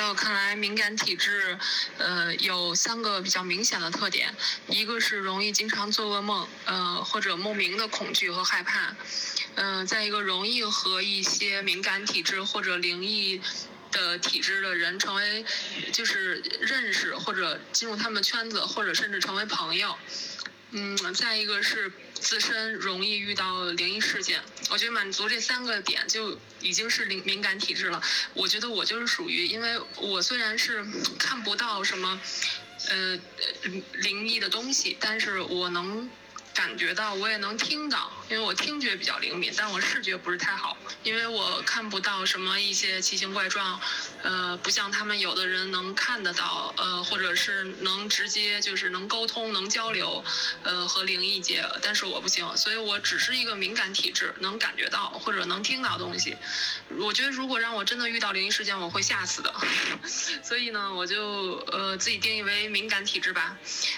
在我看来，敏感体质，呃，有三个比较明显的特点，一个是容易经常做噩梦，呃，或者莫名的恐惧和害怕，嗯，再一个容易和一些敏感体质或者灵异的体质的人成为，就是认识或者进入他们圈子，或者甚至成为朋友，嗯，再一个是。自身容易遇到灵异事件，我觉得满足这三个点就已经是灵敏感体质了。我觉得我就是属于，因为我虽然是看不到什么，呃，灵异的东西，但是我能。感觉到，我也能听到，因为我听觉比较灵敏，但我视觉不是太好，因为我看不到什么一些奇形怪状，呃，不像他们有的人能看得到，呃，或者是能直接就是能沟通、能交流，呃，和灵异界，但是我不行，所以我只是一个敏感体质，能感觉到或者能听到东西。我觉得如果让我真的遇到灵异事件，我会吓死的，所以呢，我就呃自己定义为敏感体质吧，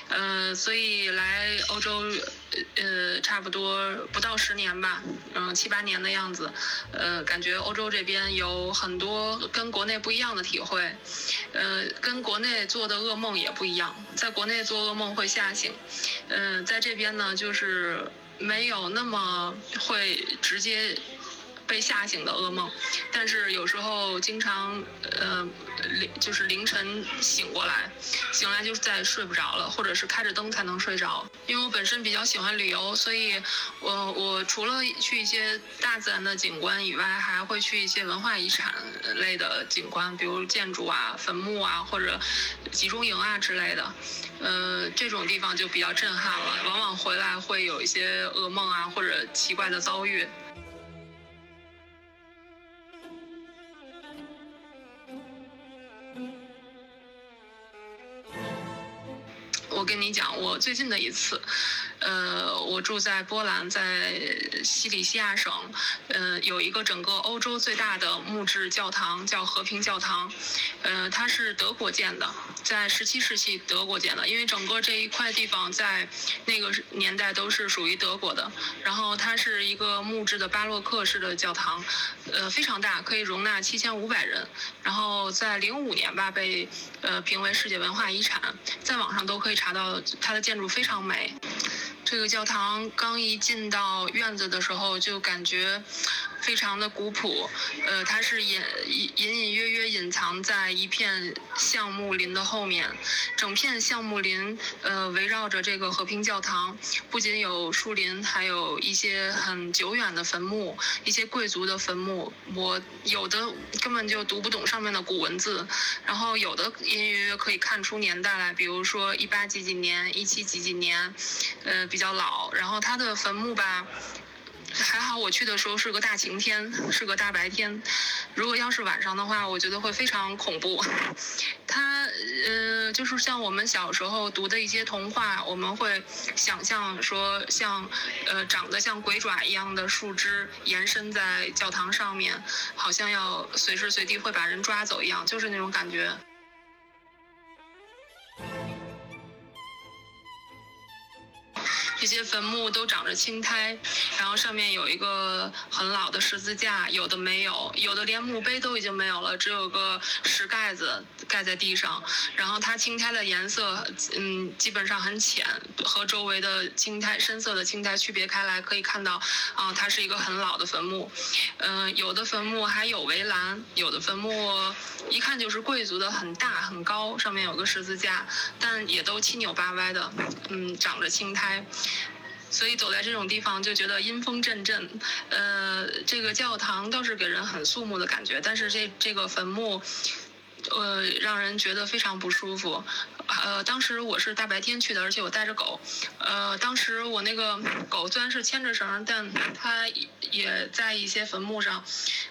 呃，所以来欧洲。呃，差不多不到十年吧，嗯，七八年的样子，呃，感觉欧洲这边有很多跟国内不一样的体会，呃，跟国内做的噩梦也不一样，在国内做噩梦会吓醒，嗯，在这边呢，就是没有那么会直接。被吓醒的噩梦，但是有时候经常，呃，就是凌晨醒过来，醒来就再睡不着了，或者是开着灯才能睡着。因为我本身比较喜欢旅游，所以我我除了去一些大自然的景观以外，还会去一些文化遗产类的景观，比如建筑啊、坟墓啊，或者集中营啊之类的。呃，这种地方就比较震撼了，往往回来会有一些噩梦啊，或者奇怪的遭遇。我跟你讲，我最近的一次，呃，我住在波兰，在西里西亚省，呃，有一个整个欧洲最大的木质教堂，叫和平教堂，呃，它是德国建的，在十七世纪德国建的，因为整个这一块地方在那个年代都是属于德国的。然后它是一个木质的巴洛克式的教堂，呃，非常大，可以容纳七千五百人。然后在零五年吧，被呃评为世界文化遗产，在网上都可以查。到它的建筑非常美，这个教堂刚一进到院子的时候就感觉。非常的古朴，呃，它是隐隐隐约约隐藏在一片橡木林的后面，整片橡木林，呃，围绕着这个和平教堂，不仅有树林，还有一些很久远的坟墓，一些贵族的坟墓，我有的根本就读不懂上面的古文字，然后有的隐隐约约可以看出年代来，比如说一八几几年，一七几几年，呃，比较老，然后它的坟墓吧。还好我去的时候是个大晴天，是个大白天。如果要是晚上的话，我觉得会非常恐怖。它呃，就是像我们小时候读的一些童话，我们会想象说，像呃长得像鬼爪一样的树枝延伸在教堂上面，好像要随时随地会把人抓走一样，就是那种感觉。这些坟墓都长着青苔，然后上面有一个很老的十字架，有的没有，有的连墓碑都已经没有了，只有个石盖子盖在地上。然后它青苔的颜色，嗯，基本上很浅，和周围的青苔深色的青苔区别开来，可以看到，啊，它是一个很老的坟墓。嗯，有的坟墓还有围栏，有的坟墓一看就是贵族的，很大很高，上面有个十字架，但也都七扭八歪的，嗯，长着青苔。所以走在这种地方就觉得阴风阵阵，呃，这个教堂倒是给人很肃穆的感觉，但是这这个坟墓，呃，让人觉得非常不舒服。呃，当时我是大白天去的，而且我带着狗，呃，当时我那个狗虽然是牵着绳，但它也在一些坟墓上，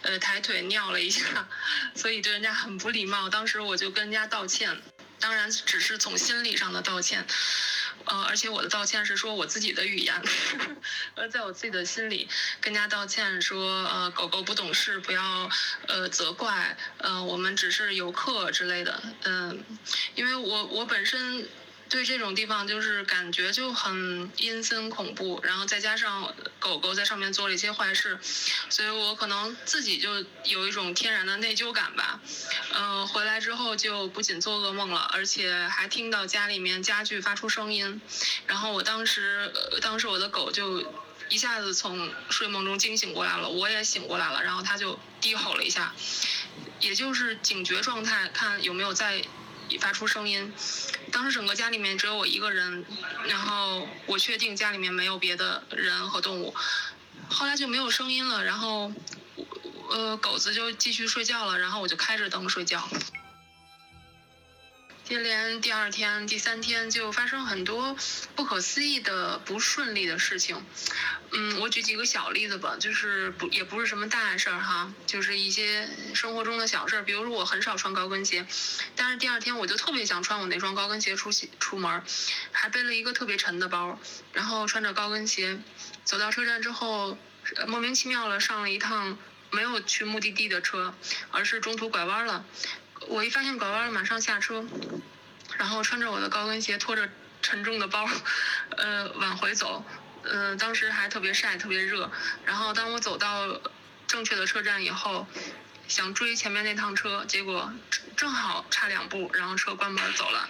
呃，抬腿尿了一下，所以对人家很不礼貌。当时我就跟人家道歉，当然只是从心理上的道歉。呃，而且我的道歉是说我自己的语言，呃，在我自己的心里跟人家道歉说，呃，狗狗不懂事，不要呃责怪，呃，我们只是游客之类的，嗯，因为我我本身。对这种地方就是感觉就很阴森恐怖，然后再加上狗狗在上面做了一些坏事，所以我可能自己就有一种天然的内疚感吧。嗯，回来之后就不仅做噩梦了，而且还听到家里面家具发出声音，然后我当时，当时我的狗就一下子从睡梦中惊醒过来了，我也醒过来了，然后它就低吼了一下，也就是警觉状态，看有没有再发出声音。当时整个家里面只有我一个人，然后我确定家里面没有别的人和动物，后来就没有声音了，然后。呃，狗子就继续睡觉了，然后我就开着灯睡觉。接连第二天、第三天就发生很多不可思议的不顺利的事情。嗯，我举几个小例子吧，就是不也不是什么大事儿哈，就是一些生活中的小事儿。比如说我很少穿高跟鞋，但是第二天我就特别想穿我那双高跟鞋出去出门，还背了一个特别沉的包，然后穿着高跟鞋走到车站之后，莫名其妙了上了一趟。没有去目的地的车，而是中途拐弯了。我一发现拐弯了，马上下车，然后穿着我的高跟鞋，拖着沉重的包，呃，往回走。呃，当时还特别晒，特别热。然后当我走到正确的车站以后，想追前面那趟车，结果正好差两步，然后车关门走了。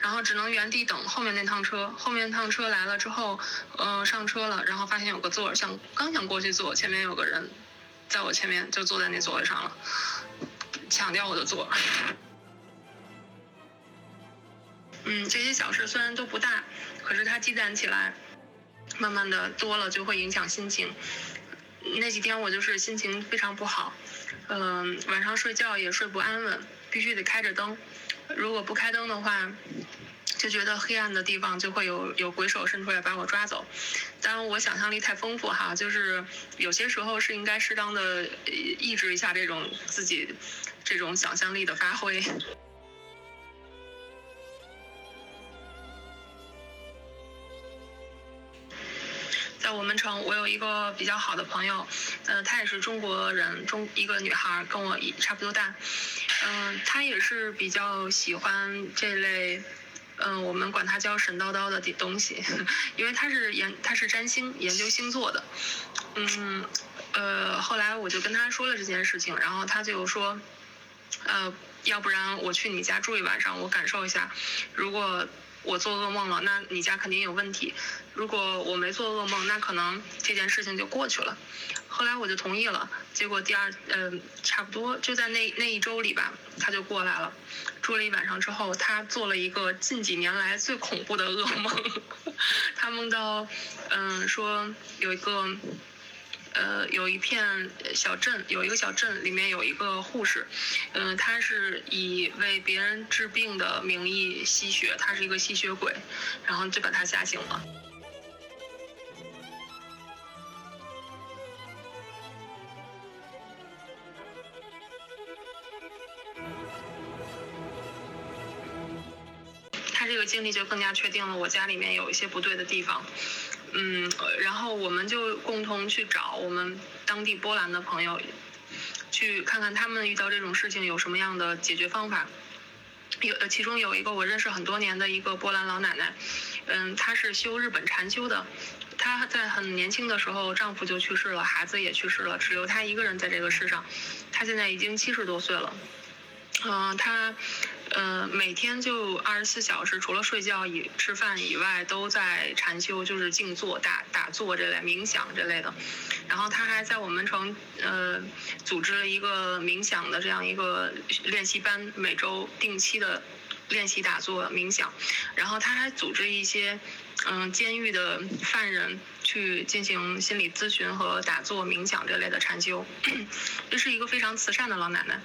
然后只能原地等后面那趟车。后面那趟车来了之后，呃，上车了，然后发现有个座，想刚想过去坐，前面有个人。在我前面就坐在那座位上了，强调我的做。嗯，这些小事虽然都不大，可是它积攒起来，慢慢的多了就会影响心情。那几天我就是心情非常不好，嗯，晚上睡觉也睡不安稳，必须得开着灯。如果不开灯的话，就觉得黑暗的地方就会有有鬼手伸出来把我抓走。当然，我想象力太丰富哈，就是有些时候是应该适当的抑制一下这种自己这种想象力的发挥。在我们城，我有一个比较好的朋友，呃，她也是中国人，中一个女孩，跟我一差不多大，嗯，她也是比较喜欢这类。嗯，我们管它叫神叨叨的东西，因为他是研他是占星研究星座的。嗯，呃，后来我就跟他说了这件事情，然后他就说，呃，要不然我去你家住一晚上，我感受一下，如果我做噩梦了，那你家肯定有问题；如果我没做噩梦，那可能这件事情就过去了。后来我就同意了，结果第二，嗯，差不多就在那那一周里吧，他就过来了，住了一晚上之后，他做了一个近几年来最恐怖的噩梦，他梦到，嗯，说有一个，呃，有一片小镇，有一个小镇里面有一个护士，嗯，他是以为别人治病的名义吸血，他是一个吸血鬼，然后就把他吓醒了。他这个经历就更加确定了我家里面有一些不对的地方，嗯，然后我们就共同去找我们当地波兰的朋友，去看看他们遇到这种事情有什么样的解决方法。有，其中有一个我认识很多年的一个波兰老奶奶，嗯，她是修日本禅修的，她在很年轻的时候丈夫就去世了，孩子也去世了，只留她一个人在这个世上，她现在已经七十多岁了，嗯，他。呃，每天就二十四小时，除了睡觉以吃饭以外，都在禅修，就是静坐、打打坐这类冥想这类的。然后他还在我们城呃组织了一个冥想的这样一个练习班，每周定期的练习打坐冥想。然后他还组织一些嗯监狱的犯人去进行心理咨询和打坐冥想这类的禅修。这是一个非常慈善的老奶奶。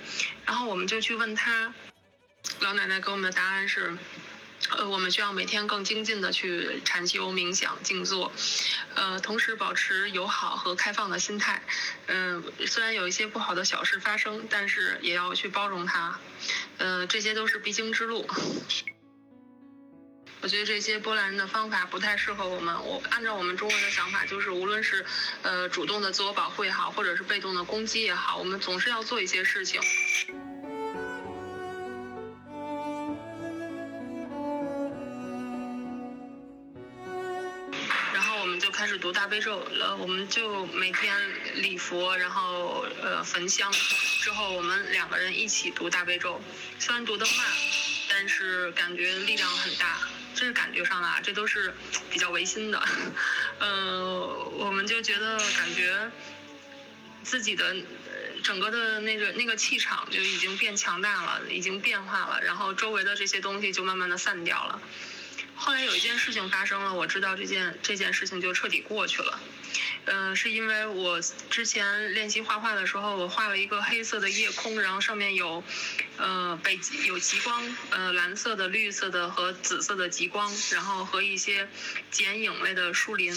然后我们就去问她。老奶奶给我们的答案是，呃，我们需要每天更精进的去禅修、冥想、静坐，呃，同时保持友好和开放的心态。嗯，虽然有一些不好的小事发生，但是也要去包容它。呃，这些都是必经之路。我觉得这些波兰人的方法不太适合我们。我按照我们中国的想法，就是无论是呃主动的自我保护也好，或者是被动的攻击也好，我们总是要做一些事情。然后我们就开始读大悲咒了，我们就每天礼佛，然后呃焚香。之后我们两个人一起读大悲咒，虽然读得慢，但是感觉力量很大，这是感觉上的啊，这都是比较违心的。呃，我们就觉得感觉自己的整个的那个那个气场就已经变强大了，已经变化了，然后周围的这些东西就慢慢的散掉了。后来有一件事情发生了，我知道这件这件事情就彻底过去了。嗯、是因为我之前练习画画的时候，我画了一个黑色的夜空，然后上面有，呃，北极有极光，呃，蓝色的、绿色的和紫色的极光，然后和一些剪影类的树林，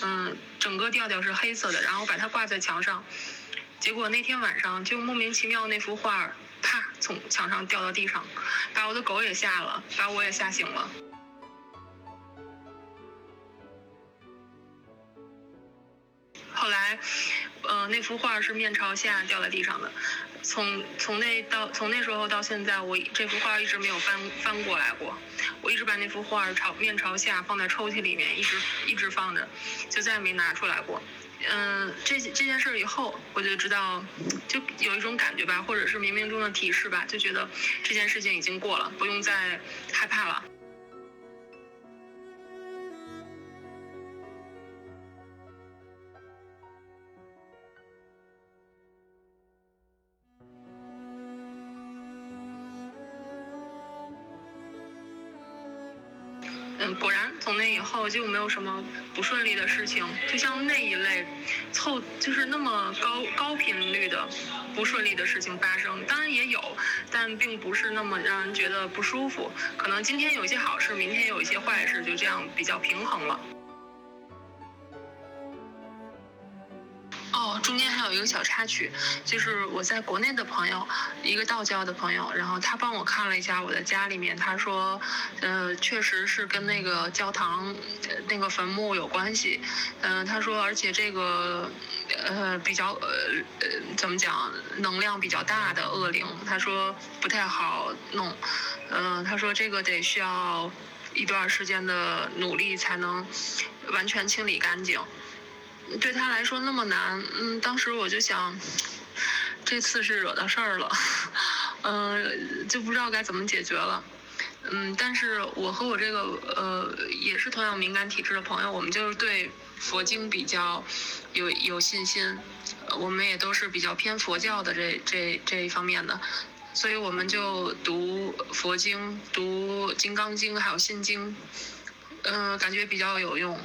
嗯、整个调调是黑色的，然后把它挂在墙上。结果那天晚上就莫名其妙那幅画啪从墙上掉到地上，把我的狗也吓了，把我也吓醒了。那幅画是面朝下掉在地上的。从从那到从那时候到现在，我这幅画一直没有翻翻过来过。我一直把那幅画朝面朝下放在抽屉里面，一直一直放着，就再也没拿出来过。嗯、这这件事儿以后，我就知道，就有一种感觉吧，或者是冥冥中的提示吧，就觉得这件事情已经过了，不用再害怕了。果然从那以后就没有什么不顺利的事情，就像那一类凑就是那么高高频率的不顺利的事情发生，当然也有，但并不是那么让人觉得不舒服。可能今天有一些好事，明天有一些坏事，就这样比较平衡了。中间还有一个小插曲，就是我在国内的朋友，一个道教的朋友，然后他帮我看了一下我的家里面，他说，呃，确实是跟那个教堂、那个坟墓有关系，嗯、他说，而且这个，呃，比较呃呃怎么讲，能量比较大的恶灵，他说不太好弄，嗯、他说这个得需要一段时间的努力才能完全清理干净。对他来说那么难，嗯，当时我就想，这次是惹到事儿了，嗯、就不知道该怎么解决了。嗯，但是我和我这个呃也是同样敏感体质的朋友，我们就是对佛经比较有有信心，我们也都是比较偏佛教的这这这一方面的，所以我们就读佛经，读《金刚经》还有《心经》，嗯、感觉比较有用。